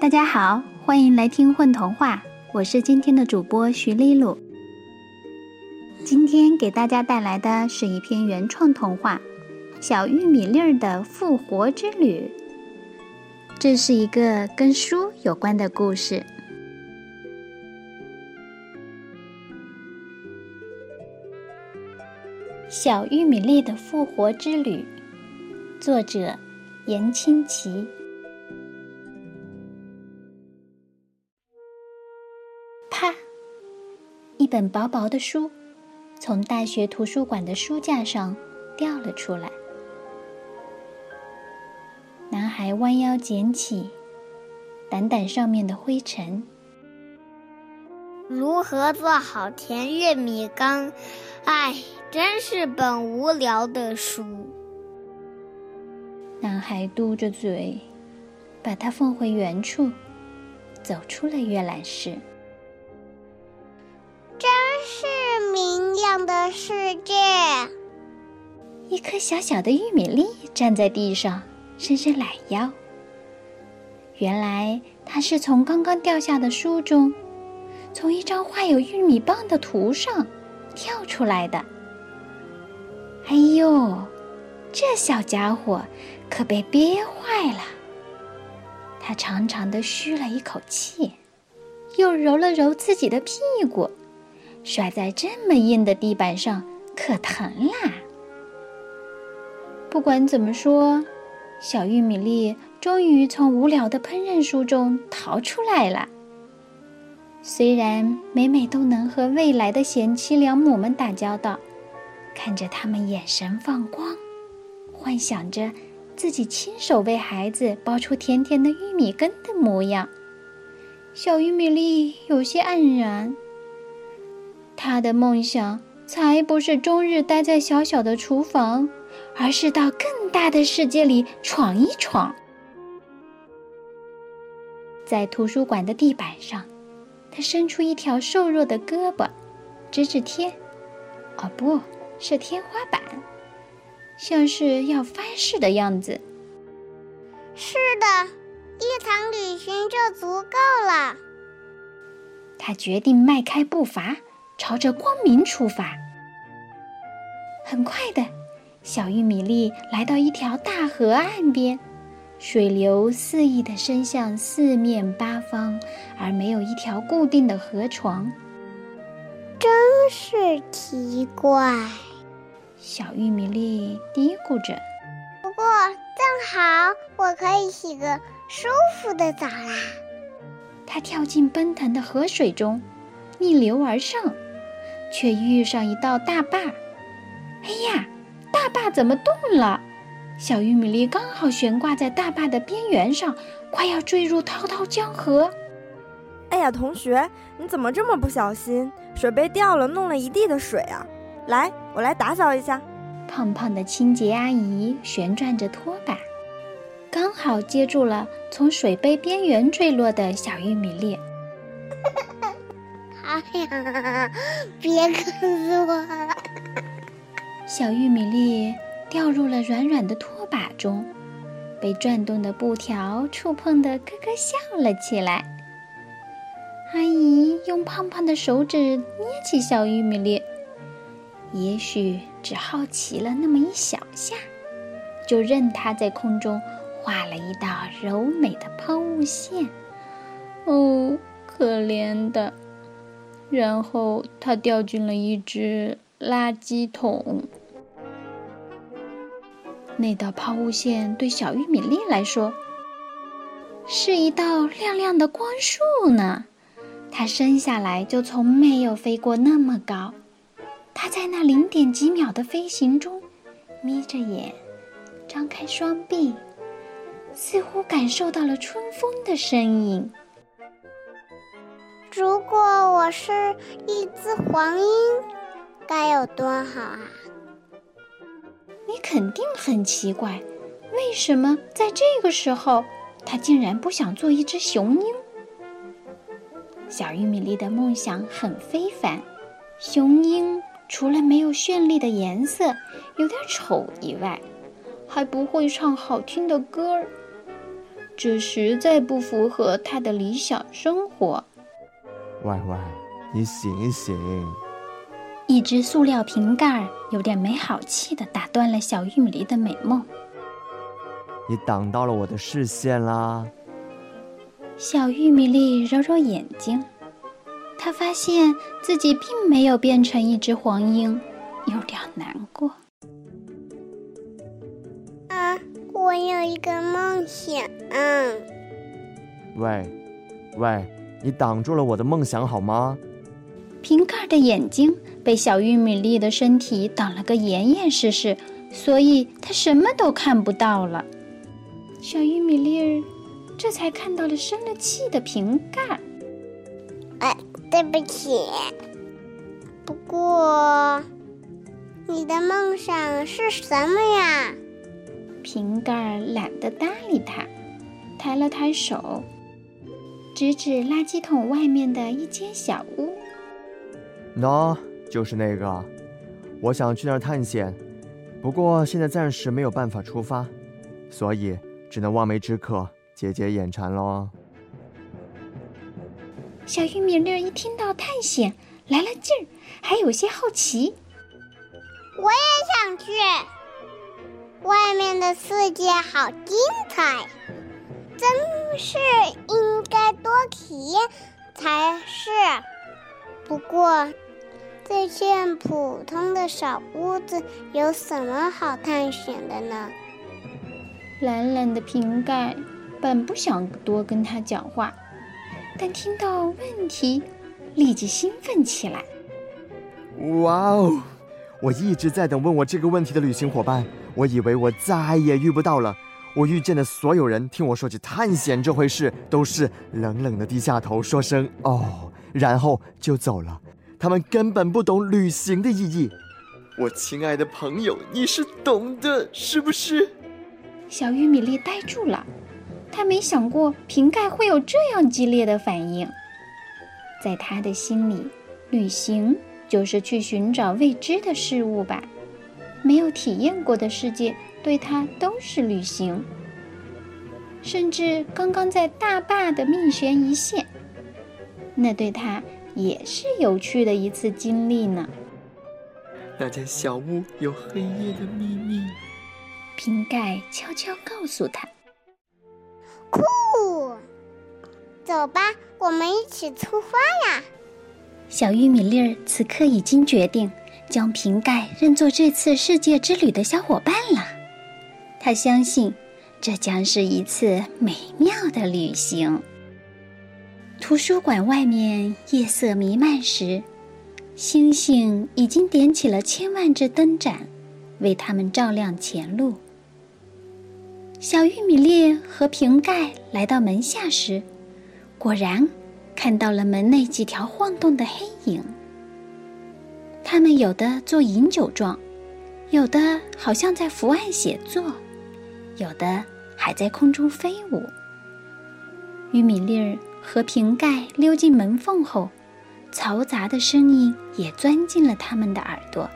大家好，欢迎来听混童话，我是今天的主播徐丽露。今天给大家带来的是一篇原创童话《小玉米粒儿的复活之旅》。这是一个跟书有关的故事。小玉米粒的复活之旅，作者严清奇。本薄薄的书从大学图书馆的书架上掉了出来。男孩弯腰捡起，掸掸上面的灰尘。如何做好甜玉米羹？唉。真是本无聊的书。男孩嘟着嘴，把它放回原处，走出了阅览室。的世界。一颗小小的玉米粒站在地上，伸伸懒腰。原来它是从刚刚掉下的书中，从一张画有玉米棒的图上跳出来的。哎呦，这小家伙可被憋坏了。他长长的吁了一口气，又揉了揉自己的屁股，摔在这么硬的地板上可疼啦。不管怎么说，小玉米粒终于从无聊的烹饪书中逃出来了。虽然每每都能和未来的贤妻良母们打交道。看着他们眼神放光，幻想着自己亲手为孩子剥出甜甜的玉米根的模样，小玉米粒有些黯然。他的梦想才不是终日待在小小的厨房，而是到更大的世界里闯一闯。在图书馆的地板上，他伸出一条瘦弱的胳膊，指指天，哦不。是天花板，像是要发誓的样子。是的，一场旅行就足够了。他决定迈开步伐，朝着光明出发。很快的，小玉米粒来到一条大河岸边，水流肆意地伸向四面八方，而没有一条固定的河床。真是奇怪。小玉米粒嘀咕着：“不过正好，我可以洗个舒服的澡啦。”它跳进奔腾的河水中，逆流而上，却遇上一道大坝。哎呀，大坝怎么动了？小玉米粒刚好悬挂在大坝的边缘上，快要坠入滔滔江河。哎呀，同学，你怎么这么不小心？水杯掉了，弄了一地的水啊！来，我来打扫一下。胖胖的清洁阿姨旋转着拖把，刚好接住了从水杯边缘坠落的小玉米粒。呀，别磕死我！小玉米粒掉入了软软的拖把中，被转动的布条触碰的咯咯笑了起来。阿姨用胖胖的手指捏起小玉米粒。也许只好奇了那么一小下，就任它在空中画了一道柔美的抛物线。哦，可怜的！然后它掉进了一只垃圾桶。那道抛物线对小玉米粒来说，是一道亮亮的光束呢。它生下来就从没有飞过那么高。它在那零点几秒的飞行中，眯着眼，张开双臂，似乎感受到了春风的身影。如果我是一只黄莺，该有多好啊！你肯定很奇怪，为什么在这个时候，他竟然不想做一只雄鹰？小玉米粒的梦想很非凡，雄鹰。除了没有绚丽的颜色，有点丑以外，还不会唱好听的歌儿。这实在不符合他的理想生活。歪歪，你醒一醒！一只塑料瓶盖有点没好气的打断了小玉米粒的美梦。你挡到了我的视线啦！小玉米粒揉揉眼睛，他发现自己并没有变成一只黄莺，有点难过。啊，我有一个梦想。喂，喂，你挡住了我的梦想好吗？瓶盖的眼睛被小玉米粒的身体挡了个严严实实，所以它什么都看不到了。小玉米粒儿这才看到了生了气的瓶盖。哎，对不起。不过，你的梦想是什么呀？瓶盖懒得搭理他，抬了抬手，指指垃圾桶外面的一间小屋。喏，就是那个。我想去那儿探险，不过现在暂时没有办法出发，所以。只能望梅止渴，解解眼馋喽。小玉米粒一听到探险来了劲儿，还有些好奇。我也想去，外面的世界好精彩，真是应该多体验才是。不过，这间普通的小屋子有什么好探险的呢？懒懒的瓶盖本不想多跟他讲话，但听到问题，立即兴奋起来。哇哦！我一直在等问我这个问题的旅行伙伴，我以为我再也遇不到了。我遇见的所有人，听我说起探险这回事，都是冷冷的低下头，说声“哦”，然后就走了。他们根本不懂旅行的意义。我亲爱的朋友，你是懂的，是不是？小玉米粒呆住了，他没想过瓶盖会有这样激烈的反应。在他的心里，旅行就是去寻找未知的事物吧。没有体验过的世界，对他都是旅行。甚至刚刚在大坝的命悬一线，那对他也是有趣的一次经历呢。那间小屋有黑夜的秘密。瓶盖悄悄告诉他：“酷，走吧，我们一起出发呀！”小玉米粒儿此刻已经决定将瓶盖认作这次世界之旅的小伙伴了。他相信这将是一次美妙的旅行。图书馆外面夜色弥漫时，星星已经点起了千万只灯盏，为他们照亮前路。小玉米粒和瓶盖来到门下时，果然看到了门内几条晃动的黑影。他们有的做饮酒状，有的好像在伏案写作，有的还在空中飞舞。玉米粒儿和瓶盖溜进门缝后，嘈杂的声音也钻进了他们的耳朵。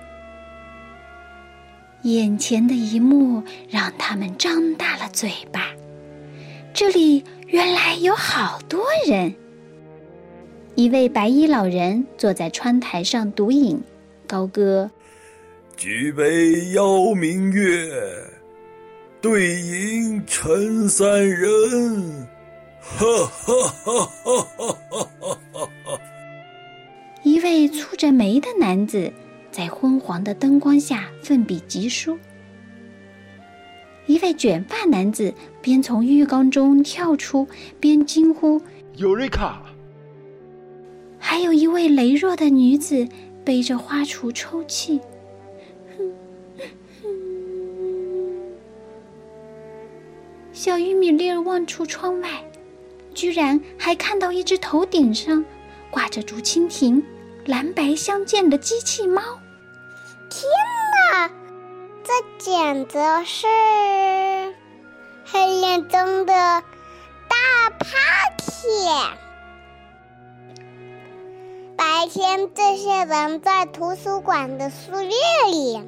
眼前的一幕让他们张大了嘴巴。这里原来有好多人。一位白衣老人坐在窗台上独饮，高歌：“举杯邀明月，对饮陈三人，哈哈哈哈哈哈！一位蹙着眉的男子在昏黄的灯光下奋笔疾书。一位卷发男子边从浴缸中跳出边惊呼：“尤瑞卡！”还有一位羸弱的女子背着花锄抽泣。小玉米粒儿望出窗外，居然还看到一只头顶上挂着竹蜻蜓。蓝白相间的机器猫，天哪，这简直是黑夜中的大 party！白天这些人在图书馆的书页里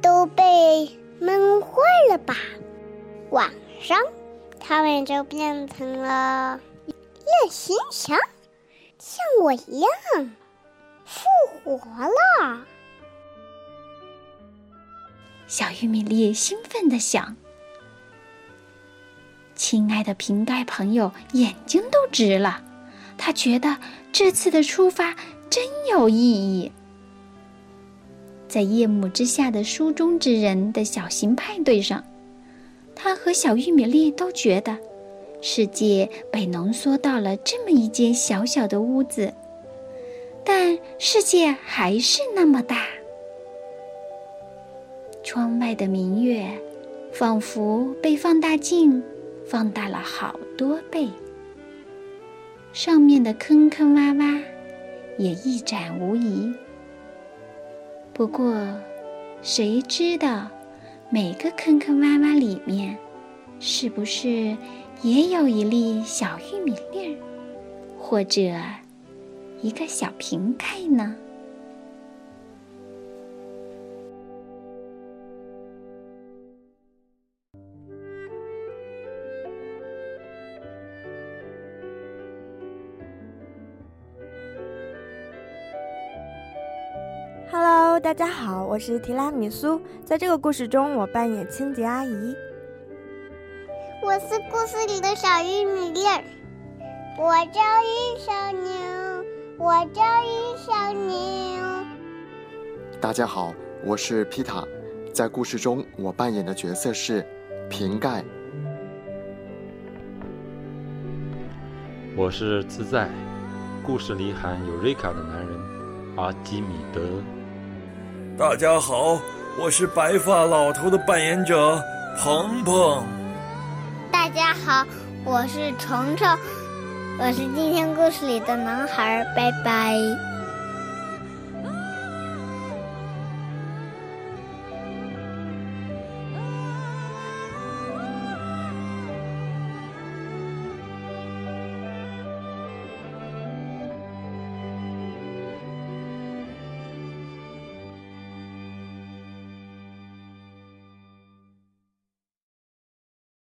都被闷坏了吧？晚上，他们就变成了夜行侠，像我一样复活了。小玉米粒兴奋地想：“亲爱的瓶盖朋友，眼睛都直了。他觉得这次的出发真有意义。”在夜幕之下的书中之人的小型派对上，他和小玉米粒都觉得，世界被浓缩到了这么一间小小的屋子，但世界还是那么大。窗外的明月，仿佛被放大镜放大了好多倍。上面的坑坑洼洼，也一展无遗。不过，谁知道每个坑坑洼洼里面，是不是也有一粒小玉米粒儿，或者一个小瓶盖呢？？Hello，大家好，我是提拉米苏。在这个故事中，我扮演清洁阿姨。我是故事里的小玉米粒儿。我叫玉小牛，我叫玉小牛。大家好，我是皮塔。在故事中，我扮演的角色是瓶盖。我是自在。故事里喊尤瑞卡的男人阿基米德。大家好，我是白发老头的扮演者鹏鹏。大家好，我是虫虫，我是今天故事里的男孩，拜拜。